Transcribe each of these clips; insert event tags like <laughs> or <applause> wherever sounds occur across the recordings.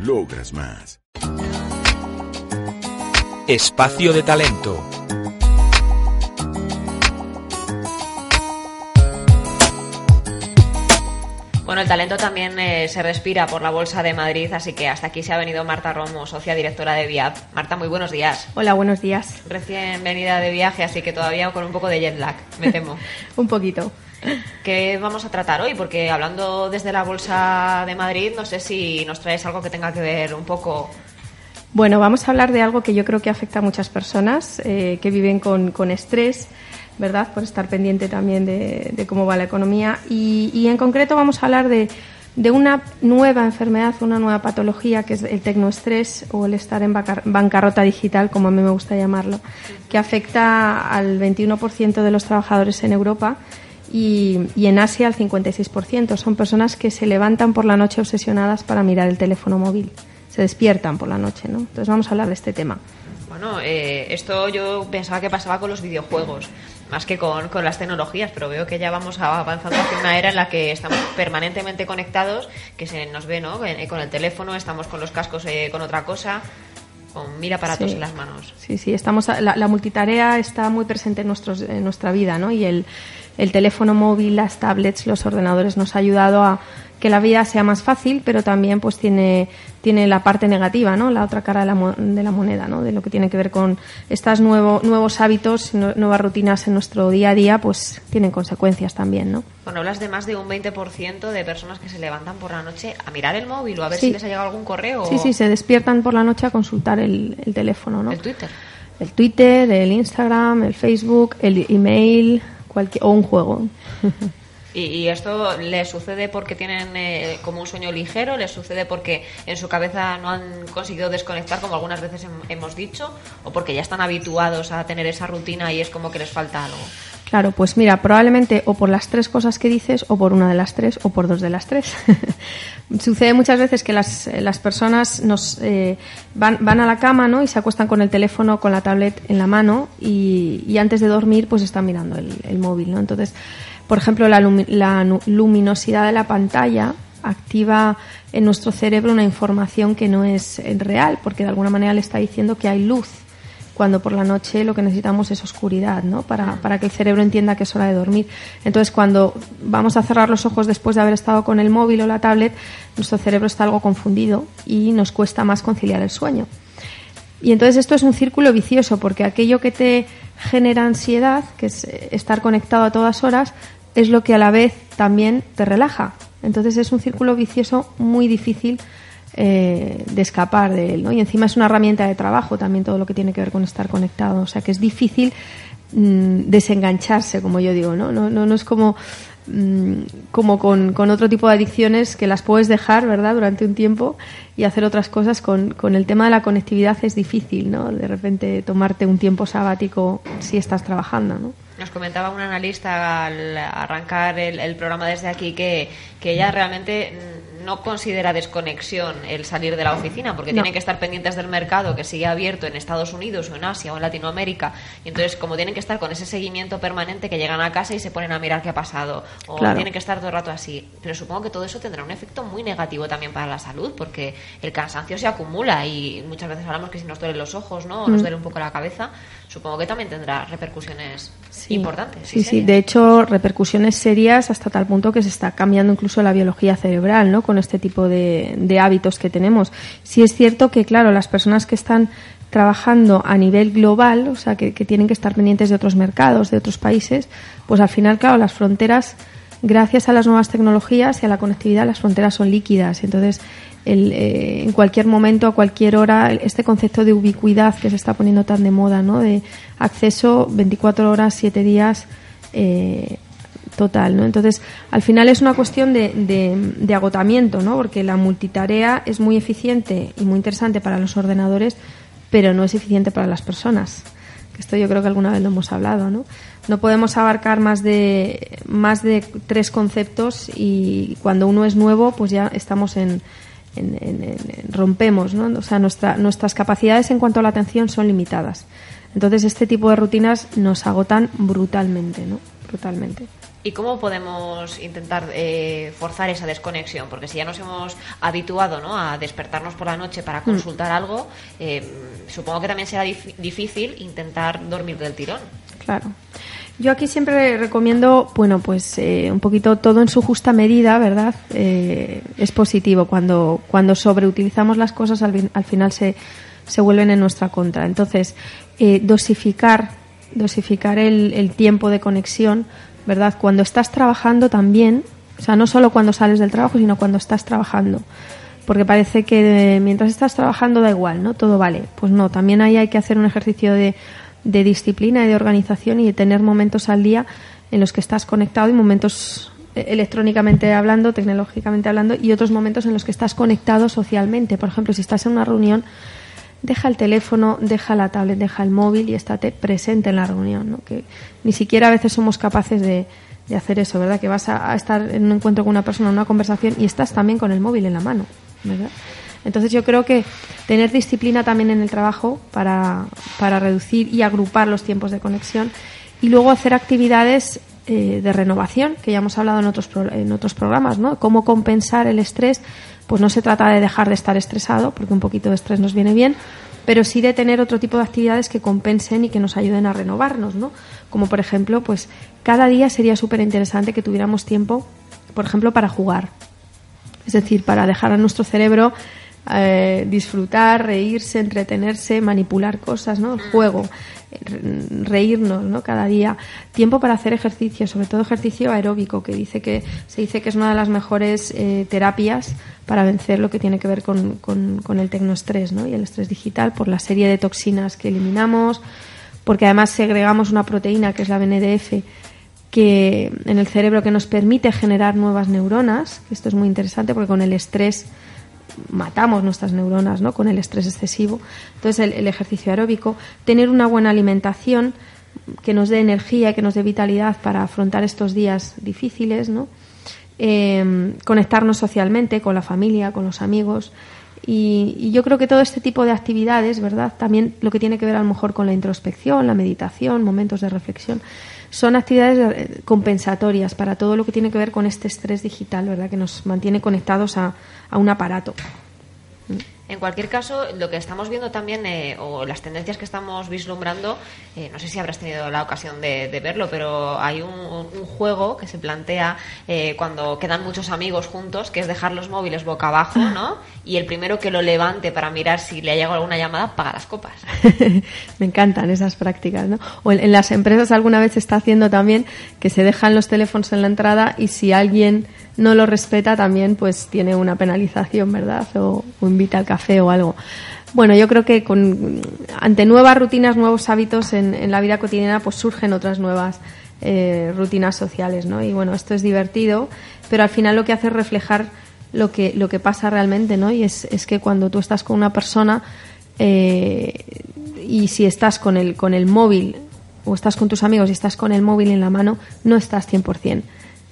Logras más. Espacio de talento. Bueno, el talento también eh, se respira por la Bolsa de Madrid, así que hasta aquí se ha venido Marta Romo, socia directora de VIAP. Marta, muy buenos días. Hola, buenos días. Recién venida de viaje, así que todavía con un poco de jet lag, me temo. <laughs> un poquito. ¿Qué vamos a tratar hoy? Porque hablando desde la Bolsa de Madrid, no sé si nos traes algo que tenga que ver un poco bueno, vamos a hablar de algo que yo creo que afecta a muchas personas eh, que viven con, con, estrés, ¿verdad? Por estar pendiente también de, cómo va la economía. Y, en concreto vamos a hablar de, de, una nueva enfermedad, una nueva patología, que es el tecnoestrés o el estar en bancarrota digital, como a mí me gusta llamarlo, que afecta al 21% de los trabajadores en Europa. Y, y, en Asia al 56%. Son personas que se levantan por la noche obsesionadas para mirar el teléfono móvil se despiertan por la noche, ¿no? Entonces vamos a hablar de este tema. Bueno, eh, esto yo pensaba que pasaba con los videojuegos, más que con, con, las tecnologías, pero veo que ya vamos avanzando hacia una era en la que estamos permanentemente conectados, que se nos ve, ¿no? Con el teléfono, estamos con los cascos eh, con otra cosa con mil aparatos en las manos. Sí, sí, estamos la, la, multitarea está muy presente en, nuestros, en nuestra vida, ¿no? Y el, el teléfono móvil, las tablets, los ordenadores nos ha ayudado a que la vida sea más fácil, pero también pues tiene, tiene la parte negativa, ¿no? La otra cara de la, de la moneda, ¿no? De lo que tiene que ver con estos nuevo, nuevos hábitos, nuevas rutinas en nuestro día a día, pues tienen consecuencias también, ¿no? Bueno, hablas de más de un 20% de personas que se levantan por la noche a mirar el móvil o a ver si les ha llegado algún correo. Sí, sí, se despiertan por la noche a consultar el, el teléfono, ¿no? El Twitter. El Twitter, el Instagram, el Facebook, el email, cualquier, o un juego. <laughs> ¿Y, esto le sucede porque tienen eh, como un sueño ligero? ¿Les sucede porque en su cabeza no han conseguido desconectar, como algunas veces hemos dicho? ¿O porque ya están habituados a tener esa rutina y es como que les falta algo? Claro, pues mira, probablemente o por las tres cosas que dices, o por una de las tres, o por dos de las tres. <laughs> Sucede muchas veces que las, las personas nos eh, van, van a la cama ¿no? y se acuestan con el teléfono, con la tablet en la mano y, y antes de dormir pues están mirando el, el móvil. ¿no? Entonces, por ejemplo, la, luminosidad de la pantalla activa en nuestro cerebro una información que no es real, porque de alguna manera le está diciendo que hay luz, cuando por la noche lo que necesitamos es oscuridad, ¿no? Para, para, que el cerebro entienda que es hora de dormir. Entonces, cuando vamos a cerrar los ojos después de haber estado con el móvil o la tablet, nuestro cerebro está algo confundido y nos cuesta más conciliar el sueño. Y entonces esto es un círculo vicioso, porque aquello que te genera ansiedad, que es eh, estar conectado a todas horas, es lo que a la vez también te relaja. Entonces es un círculo vicioso muy difícil eh, de escapar de él, ¿no? Y encima es una herramienta de trabajo también todo lo que tiene que ver con estar conectado. O sea que es difícil mm, desengancharse, como yo digo, ¿no? No, no, no es como como con, con, otro tipo de adicciones que las puedes dejar, ¿verdad?, durante un tiempo y hacer otras cosas. Con, con el tema de la conectividad es difícil, ¿no? De repente tomarte un tiempo sabático si estás trabajando, ¿no? Nos comentaba un analista al arrancar el, el programa desde aquí que, que ella realmente no considera desconexión el salir de la oficina, porque tienen que estar pendientes del mercado que sigue abierto en Estados Unidos o en Asia o en Latinoamérica. Y entonces, como tienen que estar con ese seguimiento permanente, que llegan a casa y se ponen a mirar qué ha pasado, o tienen que estar todo el rato así. Pero supongo que todo eso tendrá un efecto muy negativo también para la salud, porque el cansancio se acumula y muchas veces hablamos que si nos duelen los ojos, ¿no? O nos mm. duele un poco la cabeza, supongo que también tendrá repercusiones importantes. Sí, sí. De hecho, repercusiones serias hasta tal punto que se está cambiando incluso la biología cerebral, ¿no? Con este tipo de, de hábitos que tenemos. Sí es cierto que, claro, las personas que están trabajando a nivel global, o sea, que, que, tienen que estar pendientes de otros mercados, de otros países, pues al final, claro, las fronteras, gracias a las nuevas tecnologías y a la conectividad, las fronteras son líquidas. Entonces, el, eh, en cualquier momento, a cualquier hora, este concepto de ubicuidad que se está poniendo tan de moda, ¿no? De acceso 24 horas, 7 días, eh, total, ¿no? Entonces, al final es una cuestión de, de, agotamiento, ¿no? Porque la multitarea es muy eficiente y muy interesante para los ordenadores, pero no es eficiente para las personas. Esto yo creo que alguna vez lo hemos hablado, ¿no? No podemos abarcar más de, más de tres conceptos y cuando uno es nuevo, pues ya estamos en, rompemos, ¿no? O sea, nuestra, nuestras capacidades en cuanto a la atención son limitadas. Entonces, este tipo de rutinas nos agotan brutalmente, ¿no? Brutalmente. ¿Y cómo podemos intentar eh, forzar esa desconexión? Porque si ya nos hemos habituado ¿no? a despertarnos por la noche para mm. consultar algo, eh, supongo que también será difícil intentar dormir del tirón. Claro. Yo aquí siempre recomiendo, bueno, pues eh, un poquito todo en su justa medida, ¿verdad? es positivo. Cuando, cuando sobreutilizamos las cosas, al, al final se, se vuelven en nuestra contra. Entonces, dosificar, dosificar el, el tiempo de conexión ¿verdad? Cuando estás trabajando también, o sea, no solo cuando sales del trabajo, sino cuando estás trabajando. Porque parece que mientras estás trabajando da igual, ¿no? Todo vale. Pues no, también ahí hay que hacer un ejercicio de, de disciplina y de organización y de tener momentos al día en los que estás conectado y momentos eh, electrónicamente hablando, tecnológicamente hablando, y otros momentos en los que estás conectado socialmente. Por ejemplo, si estás en una reunión, deja el teléfono, deja la tablet, deja el móvil y estate presente en la reunión, ¿no? Que ni siquiera a veces somos capaces de, de hacer eso, ¿verdad? Que vas a, estar en un encuentro con una persona, en una conversación y estás también con el móvil en la mano, ¿verdad? Entonces yo creo que tener disciplina también en el trabajo para, para reducir y agrupar los tiempos de conexión y luego hacer actividades eh, de renovación, que ya hemos hablado en otros, en otros programas, ¿no? Cómo compensar el estrés pues no se trata de dejar de estar estresado, porque un poquito de estrés nos viene bien, pero sí de tener otro tipo de actividades que compensen y que nos ayuden a renovarnos, ¿no? Como por ejemplo, pues cada día sería súper interesante que tuviéramos tiempo, por ejemplo, para jugar. Es decir, para dejar a nuestro cerebro eh, disfrutar, reírse, entretenerse, manipular cosas, ¿no? El juego, reírnos, ¿no? Cada día. Tiempo para hacer ejercicio, sobre todo ejercicio aeróbico, que dice que se dice que es una de las mejores eh, terapias para vencer lo que tiene que ver con, con, el tecnoestrés, ¿no? Y el estrés digital por la serie de toxinas que eliminamos, porque además segregamos una proteína que es la BNDF que en el cerebro que nos permite generar nuevas neuronas, esto es muy interesante porque con el estrés matamos nuestras neuronas ¿no? con el estrés excesivo. Entonces, el, ejercicio aeróbico, tener una buena alimentación que nos dé energía que nos dé vitalidad para afrontar estos días difíciles, ¿no? Em, conectarnos socialmente con la familia, con los amigos. Y, y, yo creo que todo este tipo de actividades, ¿verdad? También lo que tiene que ver a lo mejor con la introspección, la meditación, momentos de reflexión, son actividades eh, compensatorias para todo lo que tiene que ver con este estrés digital, ¿verdad? Que nos mantiene conectados a, a un aparato. En cualquier caso, lo que estamos viendo también, eh, o las tendencias que estamos vislumbrando, eh, no sé si habrás tenido la ocasión de, verlo, pero hay un, juego que se plantea eh, cuando quedan muchos amigos juntos, que es dejar los móviles boca abajo, ¿no? <laughs> Y el primero que lo levante para mirar si le ha llegado alguna llamada, paga las copas. <laughs> Me encantan esas prácticas, ¿no? O en, las empresas alguna vez se está haciendo también que se dejan los teléfonos en la entrada y si alguien no lo respeta también pues tiene una penalización, ¿verdad? O, invita al café o algo. Bueno, yo creo que con, ante nuevas rutinas, nuevos hábitos en, en la vida cotidiana, pues surgen otras nuevas eh, rutinas sociales, ¿no? Y bueno, esto es divertido, pero al final lo que hace es reflejar lo que, lo que pasa realmente, ¿no? Y es, es que cuando tú estás con una persona eh, y si estás con el, con el móvil o estás con tus amigos y estás con el móvil en la mano, no estás 100%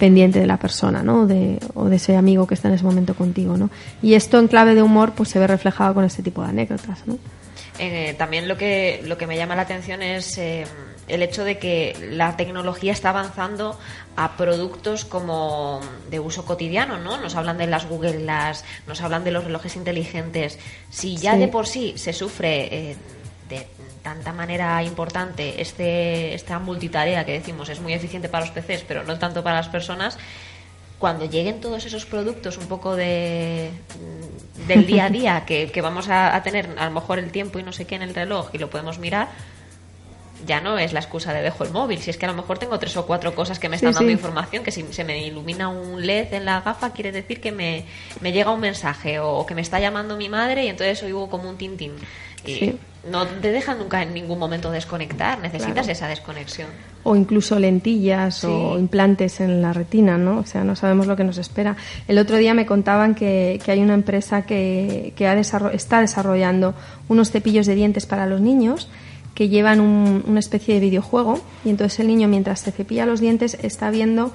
pendiente de la persona, ¿no? De, o de ese amigo que está en ese momento contigo, ¿no? Y esto en clave de humor, pues se ve reflejado con este tipo de anécdotas, ¿no? Eh, también lo que, lo que me llama la atención es eh, el hecho de que la tecnología está avanzando a productos como de uso cotidiano, ¿no? Nos hablan de las Google las nos hablan de los relojes inteligentes. Si ya de por sí se sufre eh, de tanta manera importante este, esta multitarea que decimos es muy eficiente para los PCs, pero no tanto para las personas, cuando lleguen todos esos productos un poco de del día a <laughs> día que, vamos a, tener a lo mejor el tiempo y no sé qué en el reloj y lo podemos mirar ya no es la excusa de dejo el móvil, si es que a lo mejor tengo tres o cuatro cosas que me están dando información, que si se me ilumina un LED en la gafa quiere decir que me, me llega un mensaje o que me está llamando mi madre y entonces oigo como un tintín. Y no te dejan nunca en ningún momento desconectar, necesitas esa desconexión. O incluso lentillas o implantes en la retina, ¿no? O sea, no sabemos lo que nos espera. El otro día me contaban que, que hay una empresa que, que ha está desarrollando unos cepillos de dientes para los niños que llevan una especie de videojuego y entonces el niño mientras se cepilla los dientes está viendo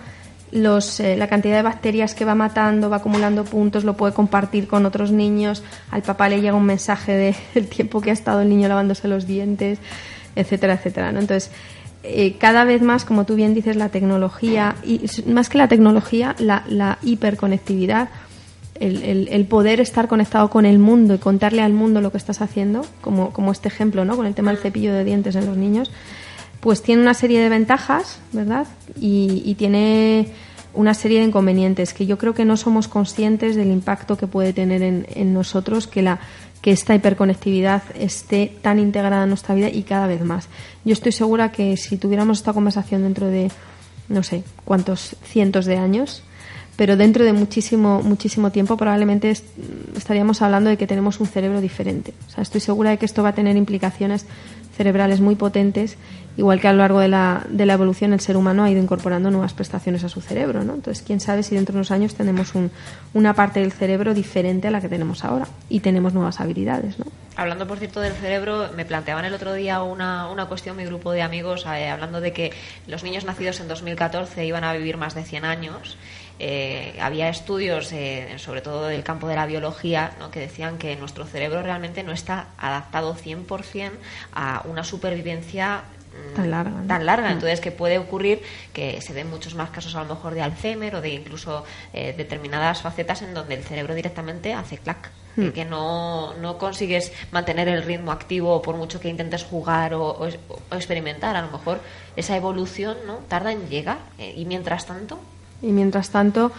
los, eh, la cantidad de bacterias que va matando, va acumulando puntos, lo puede compartir con otros niños, al papá le llega un mensaje del <laughs> tiempo que ha estado el niño lavándose los dientes, etcétera, etcétera. ¿no? Entonces, eh, cada vez más, como tú bien dices, la tecnología, y más que la tecnología, la, la hiperconectividad, el, el, poder estar conectado con el mundo y contarle al mundo lo que estás haciendo, como, como este ejemplo, ¿no? Con el tema del cepillo de dientes en los niños, pues tiene una serie de ventajas, ¿verdad? Y, tiene una serie de inconvenientes que yo creo que no somos conscientes del impacto que puede tener en, nosotros que la que esta hiperconectividad esté tan integrada en nuestra vida y cada vez más. Yo estoy segura que si tuviéramos esta conversación dentro de no sé cuántos cientos de años, pero dentro de muchísimo muchísimo tiempo probablemente estaríamos hablando de que tenemos un cerebro diferente. O sea, estoy segura de que esto va a tener implicaciones cerebrales muy potentes, igual que a lo largo de la, de la evolución el ser humano ha ido incorporando nuevas prestaciones a su cerebro. ¿no? Entonces, quién sabe si dentro de unos años tenemos un, una parte del cerebro diferente a la que tenemos ahora y tenemos nuevas habilidades. ¿no? Hablando, por cierto, del cerebro, me planteaban el otro día una, una cuestión mi grupo de amigos, eh, hablando de que los niños nacidos en 2014 iban a vivir más de 100 años. Eh, había estudios, eh, sobre todo del campo de la biología, que decían que nuestro cerebro realmente no está adaptado 100% a una supervivencia mm, tan larga. Tan larga. Mm. Entonces, que puede ocurrir que se ven muchos más casos a lo mejor de Alzheimer o de incluso eh, determinadas facetas en donde el cerebro directamente hace clac. Y mm. que no, no, consigues mantener el ritmo activo por mucho que intentes jugar o, o, experimentar. A lo mejor esa evolución no tarda en llegar. y mientras tanto, y mientras tanto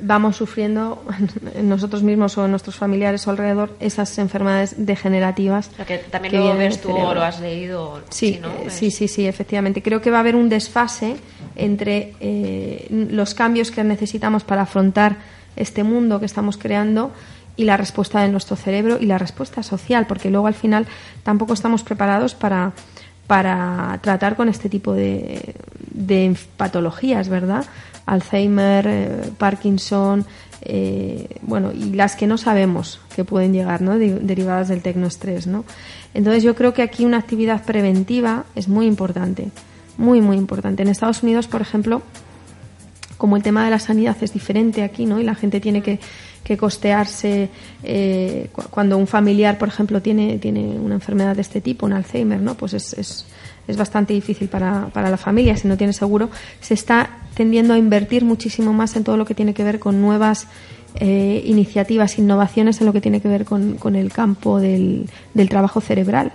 vamos sufriendo <laughs> nosotros mismos o nuestros familiares o alrededor esas enfermedades degenerativas. que también lo ves tú o lo has leído. Sí, eh, sí, sí, sí, efectivamente. Creo que va a haber un desfase entre eh, los cambios que necesitamos para afrontar este mundo que estamos creando y la respuesta de nuestro cerebro y la respuesta social, porque luego al final tampoco estamos preparados para, para tratar con este tipo de, de patologías, ¿verdad? Alzheimer, eh, Parkinson, eh, bueno, y las que no sabemos que pueden llegar, ¿no? derivadas del tecnoestrés, ¿no? Entonces yo creo que aquí una actividad preventiva es muy importante, muy, muy importante. En Estados Unidos, por ejemplo, como el tema de la sanidad es diferente aquí, ¿no? Y la gente tiene que, que costearse eh, cuando un familiar, por ejemplo, tiene, tiene una enfermedad de este tipo, un Alzheimer, ¿no? Pues es, es, es bastante difícil para, para la familia si no tiene seguro. Se está tendiendo a invertir muchísimo más en todo lo que tiene que ver con nuevas eh, iniciativas, innovaciones en lo que tiene que ver con, con el campo del, del trabajo cerebral,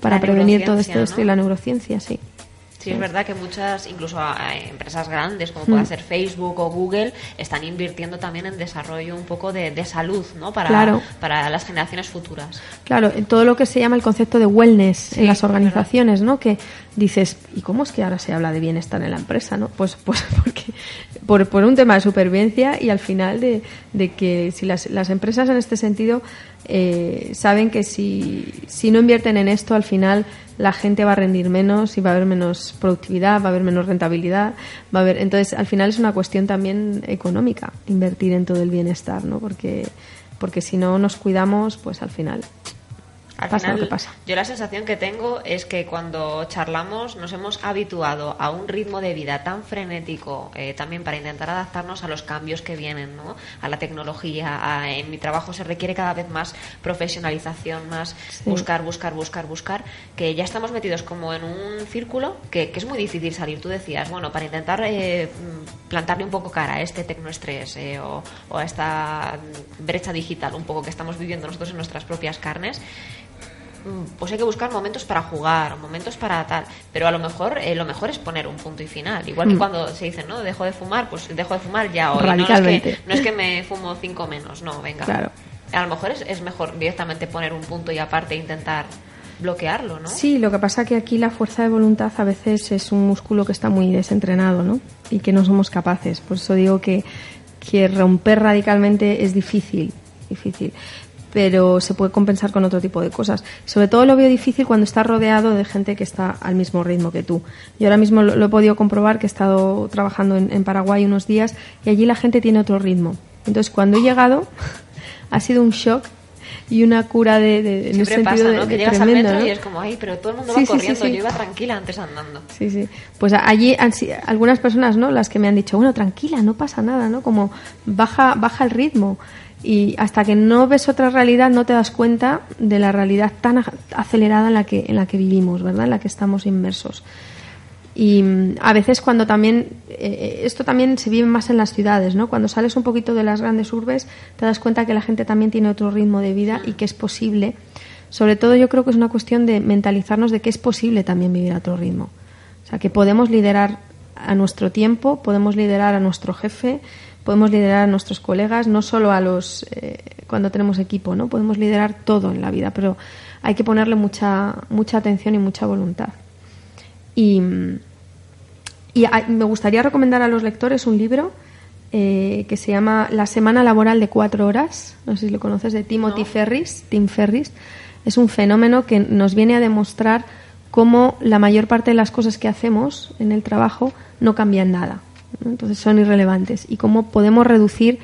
para prevenir todo esto, esto y la neurociencia, sí. Sí, es verdad que muchas, incluso empresas grandes como pueda mm. ser Facebook o Google, están invirtiendo también en desarrollo un poco de, salud, ¿no? Para, para las generaciones futuras. Claro, en todo lo que se llama el concepto de wellness en las organizaciones, ¿no? Que dices, ¿y cómo es que ahora se habla de bienestar en la empresa, no? Pues, pues <laughs> porque por, por un tema de supervivencia y al final de, de que si las, las empresas en este sentido eh, saben que si, si no invierten en esto, al final la gente va a rendir menos y va a haber menos productividad, va a haber menos rentabilidad, va a haber entonces al final es una cuestión también económica invertir en todo el bienestar, ¿no? Porque porque si no nos cuidamos, pues al final al final, Yo la sensación que tengo es que cuando charlamos nos hemos habituado a un ritmo de vida tan frenético, eh, también para intentar adaptarnos a los cambios que vienen, ¿no? a la tecnología. en mi trabajo se requiere cada vez más profesionalización, más buscar, buscar, buscar, buscar, que ya estamos metidos como en un círculo que, es muy difícil salir. Tú decías, bueno, para intentar eh, plantarle un poco cara a este tecnoestrés eh, o, o a esta brecha digital un poco que estamos viviendo nosotros en nuestras propias carnes, pues hay que buscar momentos para jugar, momentos para tal, pero a lo mejor eh, lo mejor es poner un punto y final, igual que mm. cuando se dice, no, dejo de fumar, pues dejo de fumar ya hoy, no es, que, no es que me fumo cinco menos, no, venga. Claro. A lo mejor es, es mejor directamente poner un punto y aparte intentar bloquearlo, ¿no? Sí, lo que pasa que aquí la fuerza de voluntad a veces es un músculo que está muy desentrenado, ¿no? Y que no somos capaces. Por eso digo que, que romper radicalmente es difícil, difícil pero se puede compensar con otro tipo de cosas. Sobre todo lo veo difícil cuando estás rodeado de gente que está al mismo ritmo que tú. Yo ahora mismo lo, he podido comprobar que he estado trabajando en, Paraguay unos días y allí la gente tiene otro ritmo. Entonces, cuando he llegado, <laughs> ha sido un shock y una cura de, de en Siempre pasa, ¿no? que llegas al metro y es como, ay, pero todo el mundo va corriendo, yo iba tranquila antes andando. Sí, sí. Pues allí algunas personas, ¿no? Las que me han dicho, bueno, tranquila, no pasa nada, ¿no? Como baja, baja el ritmo y hasta que no ves otra realidad no te das cuenta de la realidad tan acelerada en la que en la que vivimos verdad en la que estamos inmersos. Y mm, a veces cuando también eh, esto también se vive más en las ciudades no cuando sales un poquito de las grandes urbes te das cuenta que la gente también tiene otro ritmo de vida y que es posible. Sobre todo yo creo que es una cuestión de mentalizarnos de que es posible también vivir a otro ritmo. O sea que podemos liderar a nuestro tiempo podemos liderar a nuestro jefe podemos liderar a nuestros colegas, no solo a los eh, cuando tenemos equipo, ¿no? Podemos liderar todo en la vida, pero hay que ponerle mucha mucha atención y mucha voluntad. Y, me gustaría recomendar a los lectores un libro eh, que se llama La semana laboral de cuatro horas. No sé si lo conoces de Timothy Ferris. Tim Ferris es un fenómeno que nos viene a demostrar cómo la mayor parte de las cosas que hacemos en el trabajo no cambian nada entonces son irrelevantes. Y cómo podemos reducir,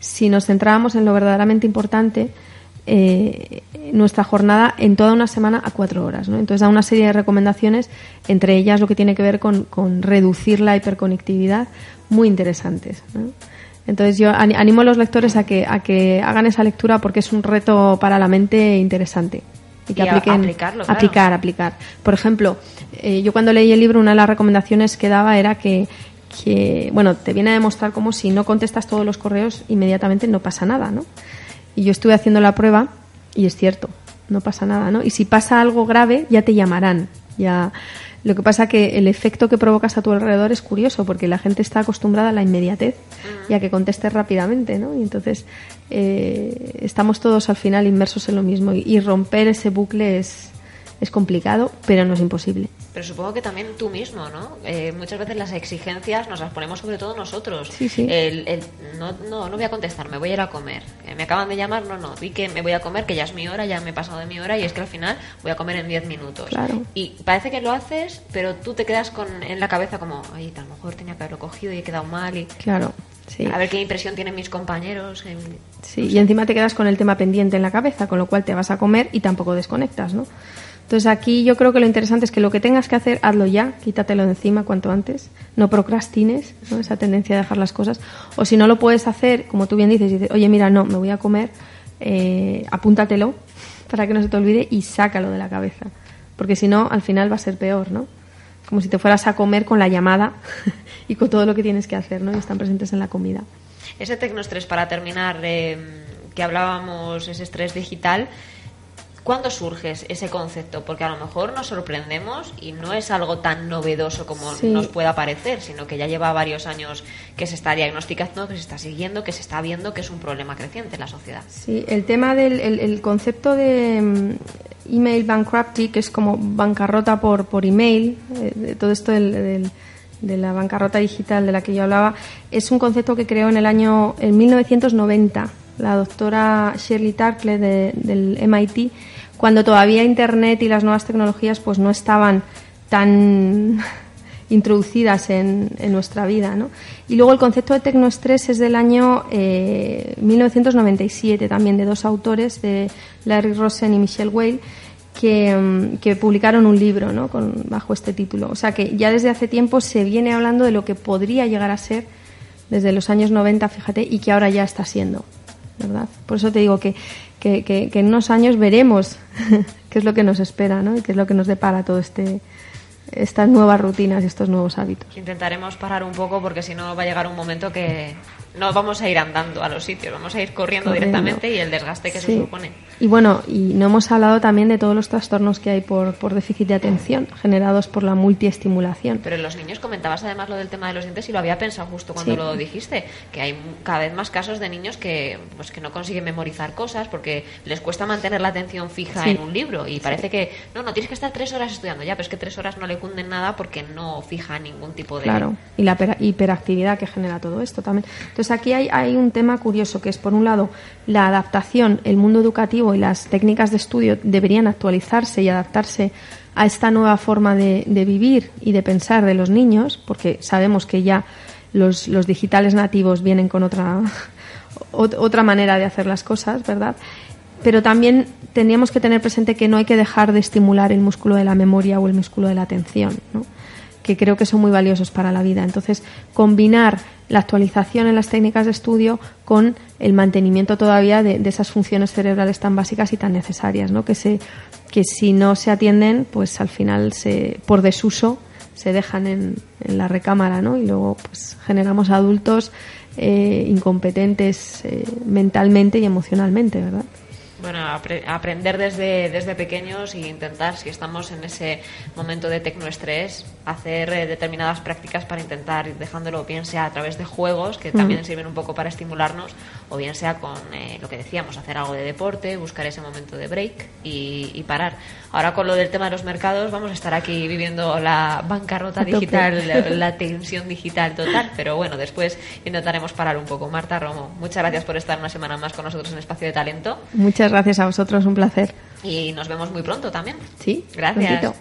si nos centrábamos en lo verdaderamente importante, eh, nuestra jornada en toda una semana a cuatro horas. ¿no? Entonces da una serie de recomendaciones, entre ellas lo que tiene que ver con, reducir la hiperconectividad, muy interesantes. Entonces yo animo a los lectores a que, a que hagan esa lectura porque es un reto para la mente interesante. Y que apliquen, aplicarlo, aplicar, aplicar. Por ejemplo, eh, yo cuando leí el libro, una de las recomendaciones que daba era que que, bueno, te viene a demostrar como si no contestas todos los correos, inmediatamente no pasa nada, ¿no? Y yo estuve haciendo la prueba y es cierto, no pasa nada, ¿no? Y si pasa algo grave, ya te llamarán. Ya lo que pasa que el efecto que provocas a tu alrededor es curioso porque la gente está acostumbrada a la inmediatez y a que contestes rápidamente, ¿no? Y entonces eh, estamos todos al final inmersos en lo mismo y romper ese bucle es, es complicado, pero no es imposible. Pero supongo que también tú mismo, ¿no? Eh, muchas veces las exigencias nos las ponemos sobre todo nosotros. Sí, sí. El, no, no, no voy a contestar, me voy a ir a comer. Eh, me acaban de llamar, no, no, vi que me voy a comer, que ya es mi hora, ya me he pasado de mi hora y es que al final voy a comer en 10 minutos. Claro. Y parece que lo haces, pero tú te quedas con, en la cabeza como, ay, a lo mejor tenía que haberlo cogido y he quedado mal. Y... Claro. Sí. A ver qué impresión tienen mis compañeros. Sí, y encima te quedas con el tema pendiente en la cabeza, con lo cual te vas a comer y tampoco desconectas, ¿no? Entonces aquí yo creo que lo interesante es que lo que tengas que hacer, hazlo ya, quítatelo de encima cuanto antes, no procrastines esa tendencia a dejar las cosas. O si no lo puedes hacer, como tú bien dices, dices oye, mira, no, me voy a comer, eh, apúntatelo <laughs> para que no se te olvide y sácalo de la cabeza. Porque si no, al final va a ser peor, ¿no? Como si te fueras a comer con la llamada <laughs> y con todo lo que tienes que hacer, ¿no? Y están presentes en la comida. Ese tecnoestrés, para terminar, eh, que hablábamos, ese estrés digital, ¿Cuándo surge ese concepto? Porque a lo mejor nos sorprendemos y no es algo tan novedoso como nos pueda parecer, sino que ya lleva varios años que se está diagnosticando, que se está siguiendo, que se está viendo que es un problema creciente en la sociedad. Sí, el tema del el, concepto de mm, email bankruptcy, que es como bancarrota por, por email, eh, todo esto del, de la bancarrota digital de la que yo hablaba, es un concepto que creó en el año en 1990 la doctora Shirley Tarkle del MIT cuando todavía Internet y las nuevas tecnologías pues no estaban tan <laughs> introducidas en, nuestra vida. ¿no? Y luego el concepto de tecnoestrés es del año 1997 eh, también, de dos autores, de Larry Rosen y Michelle Weil, que, mm, que publicaron un libro ¿no? Con, bajo este título. O sea que ya desde hace tiempo se viene hablando de lo que podría llegar a ser desde los años 90, fíjate, y que ahora ya está siendo. ¿Verdad? Por eso te digo que que, en unos años veremos <laughs> qué es lo que nos espera ¿no? y qué es lo que nos depara todo este estas nuevas rutinas y estos nuevos hábitos. Intentaremos parar un poco porque si no va a llegar un momento que, no vamos a ir andando a los sitios, vamos a ir corriendo, directamente y el desgaste que se supone. Y bueno, y no hemos hablado también de todos los trastornos que hay por, por déficit de atención generados por la multiestimulación. Pero en los niños comentabas además lo del tema de los dientes y lo había pensado justo cuando lo dijiste, que hay cada vez más casos de niños que, pues, que no consiguen memorizar cosas porque les cuesta mantener la atención fija en un libro y parece que no, no, tienes que estar tres horas estudiando ya, pero es que tres horas no le cunden nada porque no fija ningún tipo de... Claro, y la hiperactividad que genera todo esto también. Entonces aquí hay, un tema curioso que es, por un lado, la adaptación, el mundo educativo y las técnicas de estudio deberían actualizarse y adaptarse a esta nueva forma de, vivir y de pensar de los niños, porque sabemos que ya los, los digitales nativos vienen con otra, <laughs> otra manera de hacer las cosas, ¿verdad? Pero también tendríamos que tener presente que no hay que dejar de estimular el músculo de la memoria o el músculo de la atención, ¿no? Que creo que son muy valiosos para la vida. Entonces, combinar la actualización en las técnicas de estudio con el mantenimiento todavía de, esas funciones cerebrales tan básicas y tan necesarias, ¿no? que, se, que si no se atienden, pues al final, se, por desuso, se dejan en, la recámara ¿no? y luego pues, generamos adultos eh, incompetentes eh, mentalmente y emocionalmente, ¿verdad? Bueno, aprender desde, desde pequeños e intentar, si estamos en ese momento de tecnoestrés, hacer eh, determinadas prácticas para intentar ir dejándolo, bien sea a través de juegos, que también sirven un poco para estimularnos, o bien sea con eh, lo que decíamos, hacer algo de deporte, buscar ese momento de break y, parar. Ahora con lo del tema de los mercados, vamos a estar aquí viviendo la bancarrota digital, <laughs> la, tensión digital total, pero bueno, después intentaremos parar un poco. Marta Romo, muchas gracias por estar una semana más con nosotros en Espacio de Talento. Muchas gracias a vosotros, un placer. Y nos vemos muy pronto también. Sí, gracias.